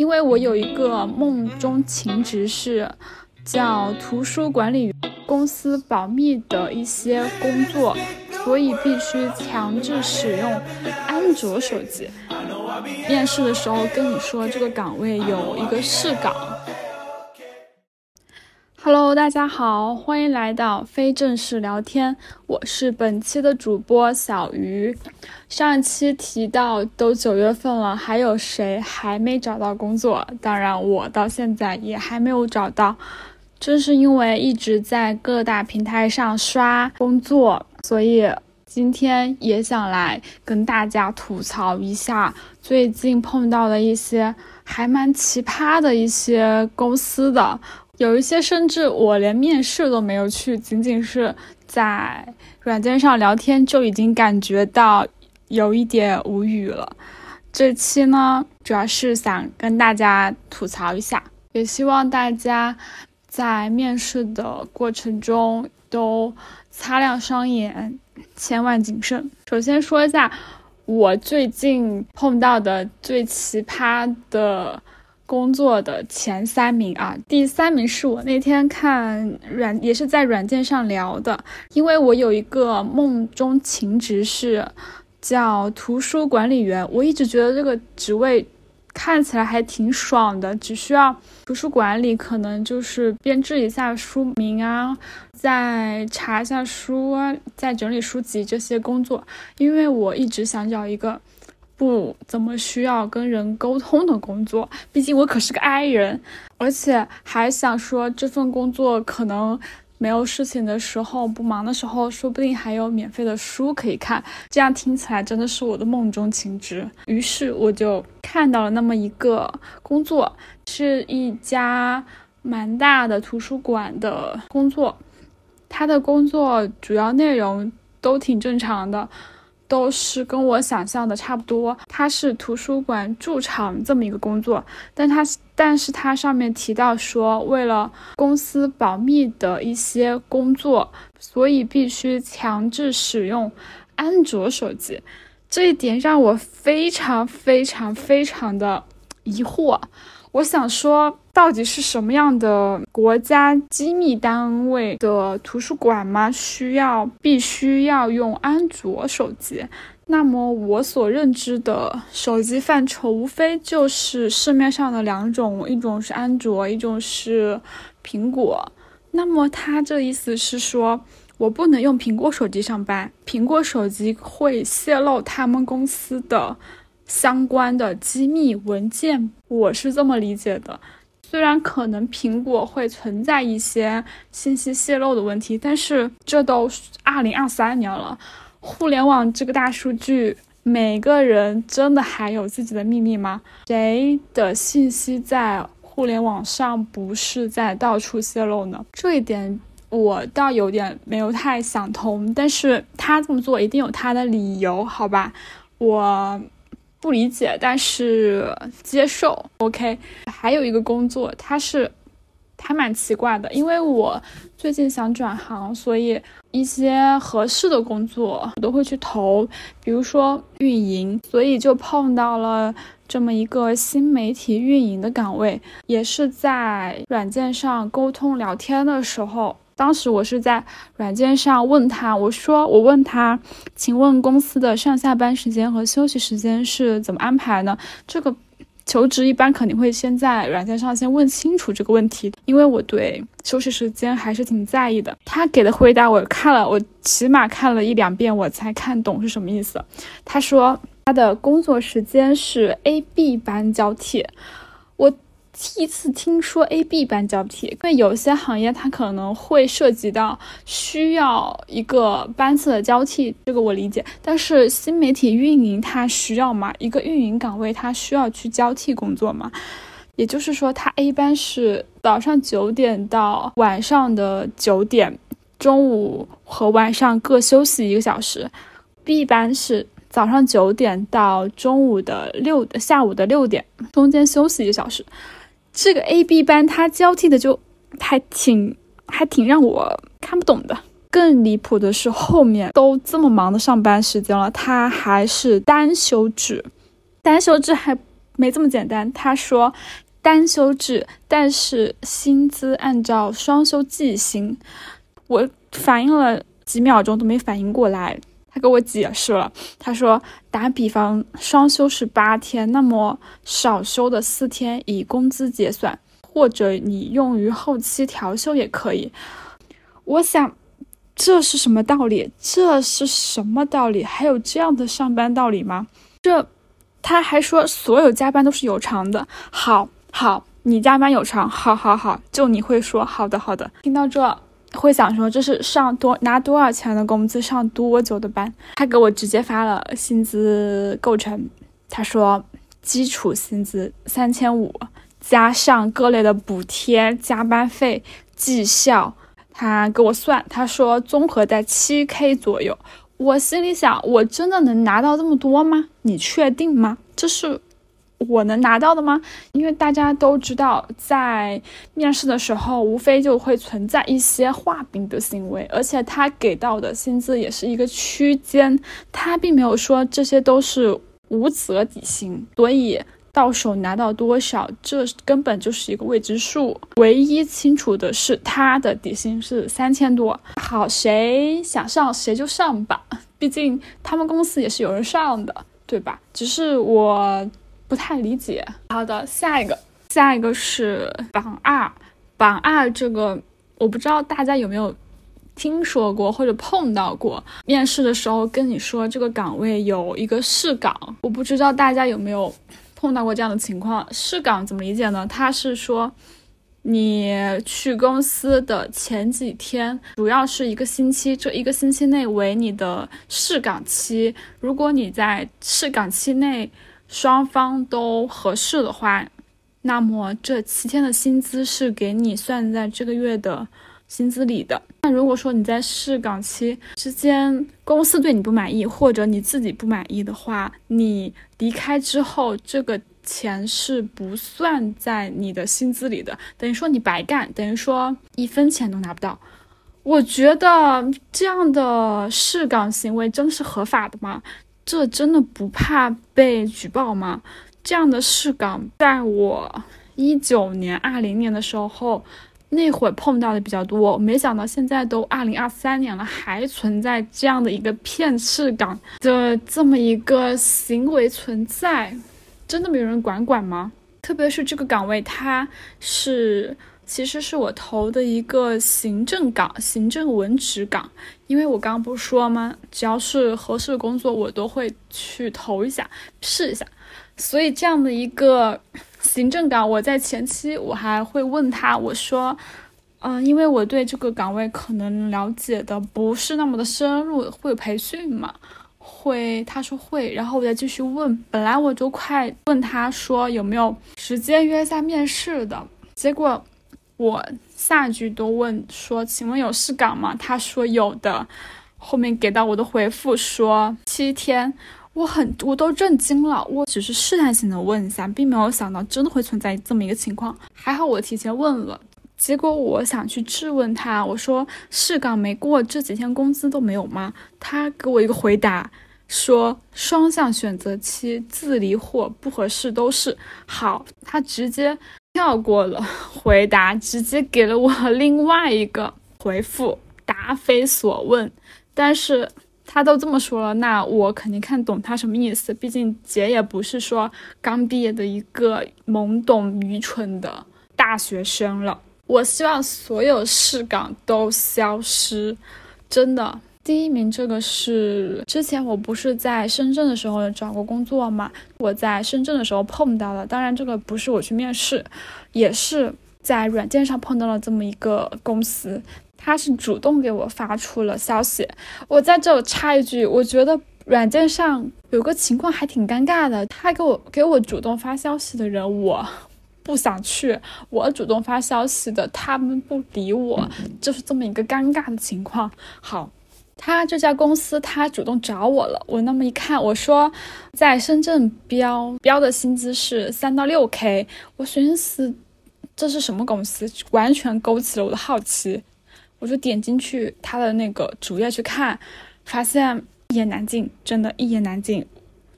因为我有一个梦中情职是叫图书管理员，公司保密的一些工作，所以必须强制使用安卓手机。面试的时候跟你说这个岗位有一个试岗。大家好，欢迎来到非正式聊天，我是本期的主播小鱼。上一期提到都九月份了，还有谁还没找到工作？当然，我到现在也还没有找到。正是因为一直在各大平台上刷工作，所以今天也想来跟大家吐槽一下最近碰到的一些还蛮奇葩的一些公司的。有一些甚至我连面试都没有去，仅仅是在软件上聊天就已经感觉到有一点无语了。这期呢，主要是想跟大家吐槽一下，也希望大家在面试的过程中都擦亮双眼，千万谨慎。首先说一下我最近碰到的最奇葩的。工作的前三名啊，第三名是我那天看软，也是在软件上聊的，因为我有一个梦中情职是叫图书管理员，我一直觉得这个职位看起来还挺爽的，只需要图书馆里可能就是编制一下书名啊，再查一下书，再整理书籍这些工作，因为我一直想找一个。不怎么需要跟人沟通的工作，毕竟我可是个 I 人，而且还想说这份工作可能没有事情的时候，不忙的时候，说不定还有免费的书可以看。这样听起来真的是我的梦中情职。于是我就看到了那么一个工作，是一家蛮大的图书馆的工作，他的工作主要内容都挺正常的。都是跟我想象的差不多，它是图书馆驻场这么一个工作，但它但是它上面提到说，为了公司保密的一些工作，所以必须强制使用安卓手机，这一点让我非常非常非常的疑惑。我想说，到底是什么样的国家机密单位的图书馆吗？需要必须要用安卓手机？那么我所认知的手机范畴，无非就是市面上的两种，一种是安卓，一种是苹果。那么他这意思是说，我不能用苹果手机上班，苹果手机会泄露他们公司的。相关的机密文件，我是这么理解的。虽然可能苹果会存在一些信息泄露的问题，但是这都二零二三年了，互联网这个大数据，每个人真的还有自己的秘密吗？谁的信息在互联网上不是在到处泄露呢？这一点我倒有点没有太想通。但是他这么做一定有他的理由，好吧？我。不理解，但是接受。OK，还有一个工作，它是还蛮奇怪的，因为我最近想转行，所以一些合适的工作我都会去投，比如说运营，所以就碰到了这么一个新媒体运营的岗位，也是在软件上沟通聊天的时候。当时我是在软件上问他，我说我问他，请问公司的上下班时间和休息时间是怎么安排呢？这个求职一般肯定会先在软件上先问清楚这个问题，因为我对休息时间还是挺在意的。他给的回答我看了，我起码看了一两遍我才看懂是什么意思。他说他的工作时间是 A、B 班交替，我。第一次听说 A、B 班交替，因为有些行业它可能会涉及到需要一个班次的交替，这个我理解。但是新媒体运营它需要吗？一个运营岗位它需要去交替工作吗？也就是说，它 A 班是早上九点到晚上的九点，中午和晚上各休息一个小时；B 班是早上九点到中午的六下午的六点，中间休息一个小时。这个 A、B 班它交替的就还挺还挺让我看不懂的。更离谱的是后面都这么忙的上班时间了，它还是单休制。单休制还没这么简单。他说单休制，但是薪资按照双休计薪。我反应了几秒钟都没反应过来。他给我解释了，他说打比方，双休是八天，那么少休的四天以工资结算，或者你用于后期调休也可以。我想。这是什么道理？这是什么道理？还有这样的上班道理吗？这，他还说所有加班都是有偿的。好，好，你加班有偿，好，好，好，就你会说好的，好的。听到这，会想说这是上多拿多少钱的工资上多久的班？他给我直接发了薪资构成，他说基础薪资三千五，加上各类的补贴、加班费、绩效。他给我算，他说综合在七 k 左右。我心里想，我真的能拿到这么多吗？你确定吗？这是我能拿到的吗？因为大家都知道，在面试的时候，无非就会存在一些画饼的行为，而且他给到的薪资也是一个区间，他并没有说这些都是无责底薪，所以。到手拿到多少，这根本就是一个未知数。唯一清楚的是，他的底薪是三千多。好，谁想上谁就上吧，毕竟他们公司也是有人上的，对吧？只是我不太理解。好的，下一个，下一个是榜二。榜二这个，我不知道大家有没有听说过或者碰到过。面试的时候跟你说这个岗位有一个试岗，我不知道大家有没有。碰到过这样的情况，试岗怎么理解呢？他是说，你去公司的前几天，主要是一个星期，这一个星期内为你的试岗期。如果你在试岗期内双方都合适的话，那么这七天的薪资是给你算在这个月的薪资里的。那如果说你在试岗期之间，公司对你不满意，或者你自己不满意的话，你离开之后，这个钱是不算在你的薪资里的，等于说你白干，等于说一分钱都拿不到。我觉得这样的试岗行为真是合法的吗？这真的不怕被举报吗？这样的试岗，在我一九年、二零年的时候。那会碰到的比较多，没想到现在都二零二三年了，还存在这样的一个骗试岗的这么一个行为存在，真的没有人管管吗？特别是这个岗位，它是其实是我投的一个行政岗，行政文职岗，因为我刚刚不是说吗？只要是合适的工作，我都会去投一下，试一下，所以这样的一个。行政岗，我在前期我还会问他，我说，嗯，因为我对这个岗位可能了解的不是那么的深入，会有培训吗？会，他说会，然后我再继续问，本来我就快问他说有没有时间约一下面试的，结果我下句都问说，请问有试岗吗？他说有的，后面给到我的回复说七天。我很，我都震惊了。我只是试探性的问一下，并没有想到真的会存在这么一个情况。还好我提前问了，结果我想去质问他，我说试岗没过，这几天工资都没有吗？他给我一个回答，说双向选择期自离或不合适都是好。他直接跳过了回答，直接给了我另外一个回复，答非所问。但是。他都这么说了，那我肯定看懂他什么意思。毕竟姐也不是说刚毕业的一个懵懂愚蠢的大学生了。我希望所有试岗都消失，真的。第一名这个是之前我不是在深圳的时候找过工作嘛？我在深圳的时候碰到了，当然这个不是我去面试，也是在软件上碰到了这么一个公司。他是主动给我发出了消息，我在这插一句，我觉得软件上有个情况还挺尴尬的，他给我给我主动发消息的人，我不想去，我主动发消息的他们不理我，就是这么一个尴尬的情况。好，他这家公司他主动找我了，我那么一看，我说在深圳标标的薪资是三到六 k，我寻思这是什么公司，完全勾起了我的好奇。我就点进去他的那个主页去看，发现一言难尽，真的，一言难尽。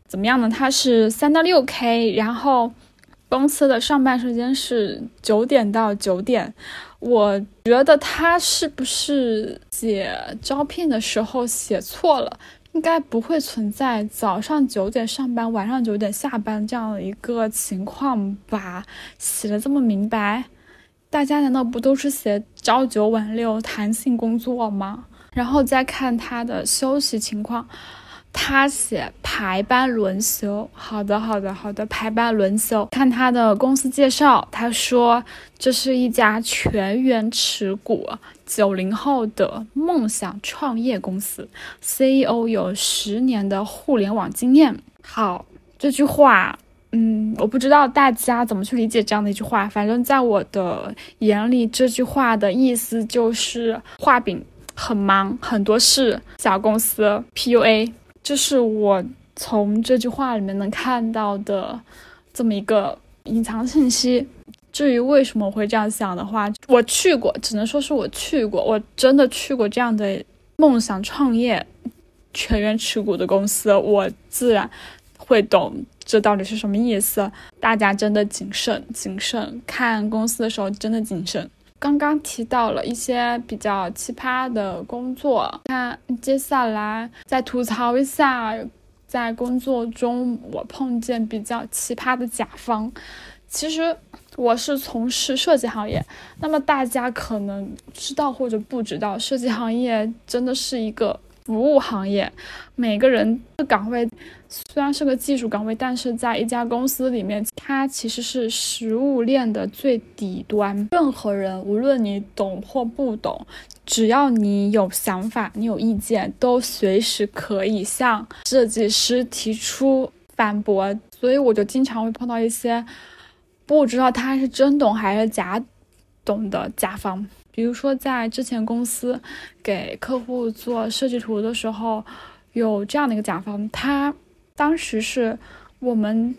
怎么样呢？他是三到六 K，然后公司的上班时间是九点到九点。我觉得他是不是写招聘的时候写错了？应该不会存在早上九点上班，晚上九点下班这样的一个情况吧？写的这么明白，大家难道不都是写朝九晚六弹性工作吗？然后再看他的休息情况。他写排班轮休，好的，好的，好的，排班轮休。看他的公司介绍，他说这是一家全员持股、九零后的梦想创业公司，CEO 有十年的互联网经验。好，这句话，嗯，我不知道大家怎么去理解这样的一句话，反正在我的眼里，这句话的意思就是画饼很忙，很多事，小公司 PUA。这是我从这句话里面能看到的这么一个隐藏信息。至于为什么会这样想的话，我去过，只能说是我去过，我真的去过这样的梦想创业、全员持股的公司，我自然会懂这到底是什么意思。大家真的谨慎，谨慎看公司的时候真的谨慎。刚刚提到了一些比较奇葩的工作，那接下来再吐槽一下，在工作中我碰见比较奇葩的甲方。其实我是从事设计行业，那么大家可能知道或者不知道，设计行业真的是一个。服务行业，每个人的岗位虽然是个技术岗位，但是在一家公司里面，它其实是食物链的最底端。任何人，无论你懂或不懂，只要你有想法，你有意见，都随时可以向设计师提出反驳。所以我就经常会碰到一些不知道他是真懂还是假懂的甲方。比如说，在之前公司给客户做设计图的时候，有这样的一个甲方，他当时是我们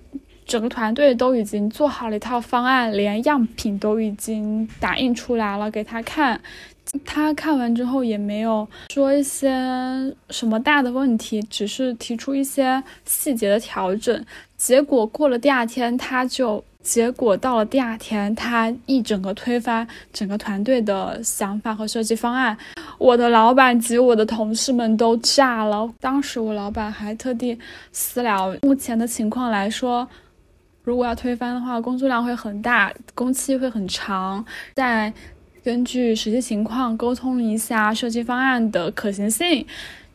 整个团队都已经做好了一套方案，连样品都已经打印出来了给他看，他看完之后也没有说一些什么大的问题，只是提出一些细节的调整，结果过了第二天他就。结果到了第二天，他一整个推翻整个团队的想法和设计方案，我的老板及我的同事们都炸了。当时我老板还特地私聊，目前的情况来说，如果要推翻的话，工作量会很大，工期会很长，再根据实际情况沟通一下设计方案的可行性。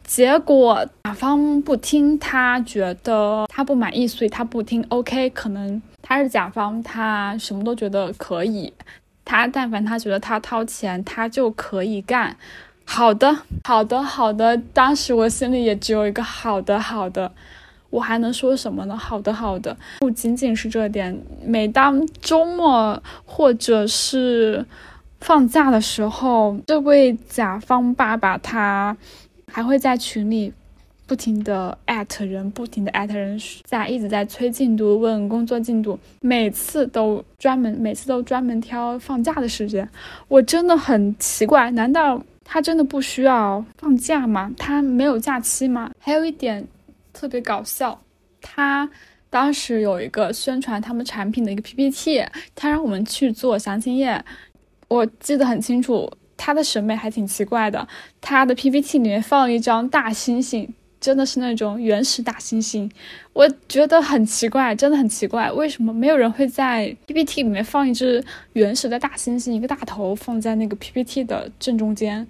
结果甲方不听，他觉得他不满意，所以他不听。OK，可能他是甲方，他什么都觉得可以。他但凡他觉得他掏钱，他就可以干。好的，好的，好的。当时我心里也只有一个好的，好的。我还能说什么呢？好的，好的。不仅仅是这点，每当周末或者是放假的时候，这位甲方爸爸他。还会在群里不停的艾特人，不停的艾特人，在一直在催进度，问工作进度，每次都专门，每次都专门挑放假的时间，我真的很奇怪，难道他真的不需要放假吗？他没有假期吗？还有一点特别搞笑，他当时有一个宣传他们产品的一个 PPT，他让我们去做详情页，我记得很清楚。他的审美还挺奇怪的，他的 PPT 里面放了一张大猩猩，真的是那种原始大猩猩，我觉得很奇怪，真的很奇怪，为什么没有人会在 PPT 里面放一只原始的大猩猩，一个大头放在那个 PPT 的正中间？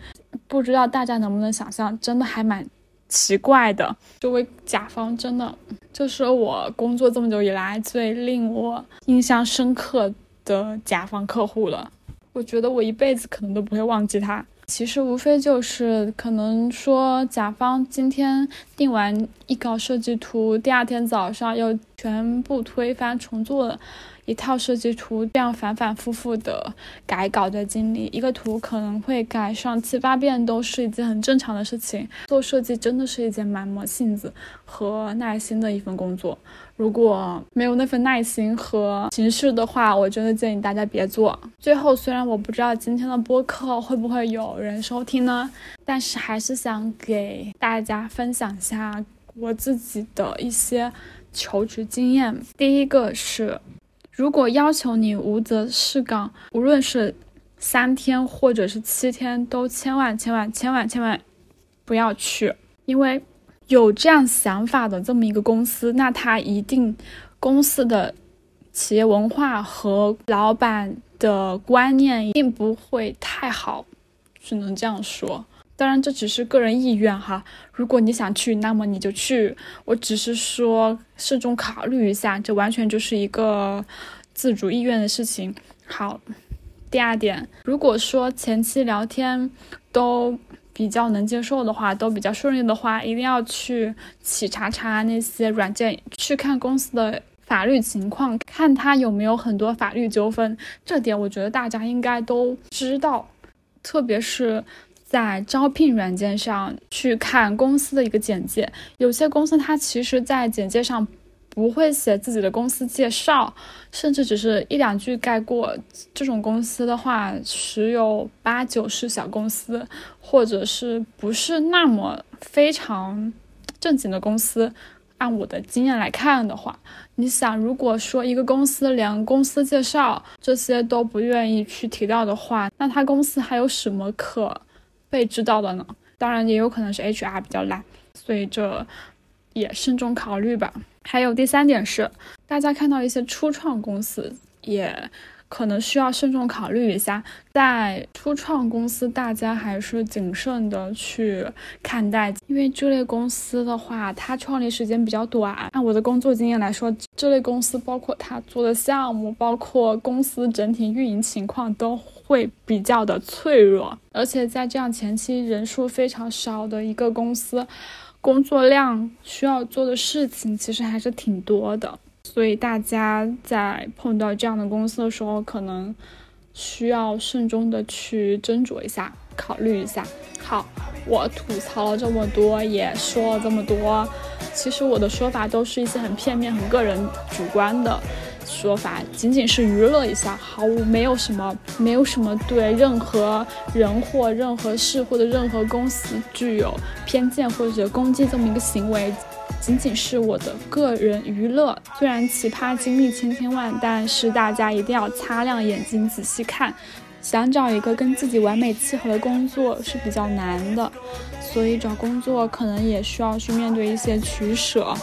不知道大家能不能想象，真的还蛮奇怪的。这位甲方真的就是我工作这么久以来最令我印象深刻的甲方客户了。我觉得我一辈子可能都不会忘记他。其实无非就是可能说，甲方今天定完一稿设计图，第二天早上又全部推翻重做了。一套设计图，这样反反复复的改稿的经历，一个图可能会改上七八遍，都是一件很正常的事情。做设计真的是一件蛮磨性子和耐心的一份工作。如果没有那份耐心和情绪的话，我真的建议大家别做。最后，虽然我不知道今天的播客会不会有人收听呢，但是还是想给大家分享一下我自己的一些求职经验。第一个是，如果要求你无责试岗，无论是三天或者是七天，都千万千万千万千万不要去，因为有这样想法的这么一个公司，那他一定公司的企业文化和老板的观念并不会太好，只能这样说。当然，这只是个人意愿哈。如果你想去，那么你就去。我只是说慎重考虑一下，这完全就是一个自主意愿的事情。好，第二点，如果说前期聊天都比较能接受的话，都比较顺利的话，一定要去企查查那些软件，去看公司的法律情况，看他有没有很多法律纠纷。这点我觉得大家应该都知道，特别是。在招聘软件上去看公司的一个简介，有些公司它其实，在简介上不会写自己的公司介绍，甚至只是一两句概括。这种公司的话，十有八九是小公司，或者是不是那么非常正经的公司。按我的经验来看的话，你想，如果说一个公司连公司介绍这些都不愿意去提到的话，那他公司还有什么可？被知道的呢，当然也有可能是 HR 比较懒，所以这也慎重考虑吧。还有第三点是，大家看到一些初创公司也。可能需要慎重考虑一下，在初创公司，大家还是谨慎的去看待，因为这类公司的话，它创立时间比较短。按我的工作经验来说，这类公司包括它做的项目，包括公司整体运营情况，都会比较的脆弱。而且在这样前期人数非常少的一个公司，工作量需要做的事情其实还是挺多的。所以大家在碰到这样的公司的时候，可能需要慎重的去斟酌一下，考虑一下。好，我吐槽了这么多，也说了这么多，其实我的说法都是一些很片面、很个人主观的说法，仅仅是娱乐一下，毫无没有什么，没有什么对任何人或任何事或者任何公司具有偏见或者攻击这么一个行为。仅仅是我的个人娱乐，虽然奇葩经历千千万，但是大家一定要擦亮眼睛仔细看。想找一个跟自己完美契合的工作是比较难的，所以找工作可能也需要去面对一些取舍。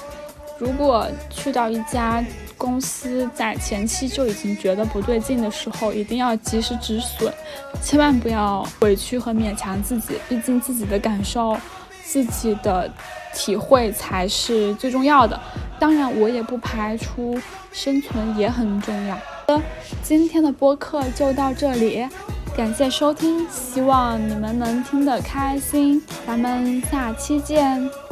如果去到一家公司，在前期就已经觉得不对劲的时候，一定要及时止损，千万不要委屈和勉强自己，毕竟自己的感受。自己的体会才是最重要的，当然我也不排除生存也很重要。今天的播客就到这里，感谢收听，希望你们能听得开心，咱们下期见。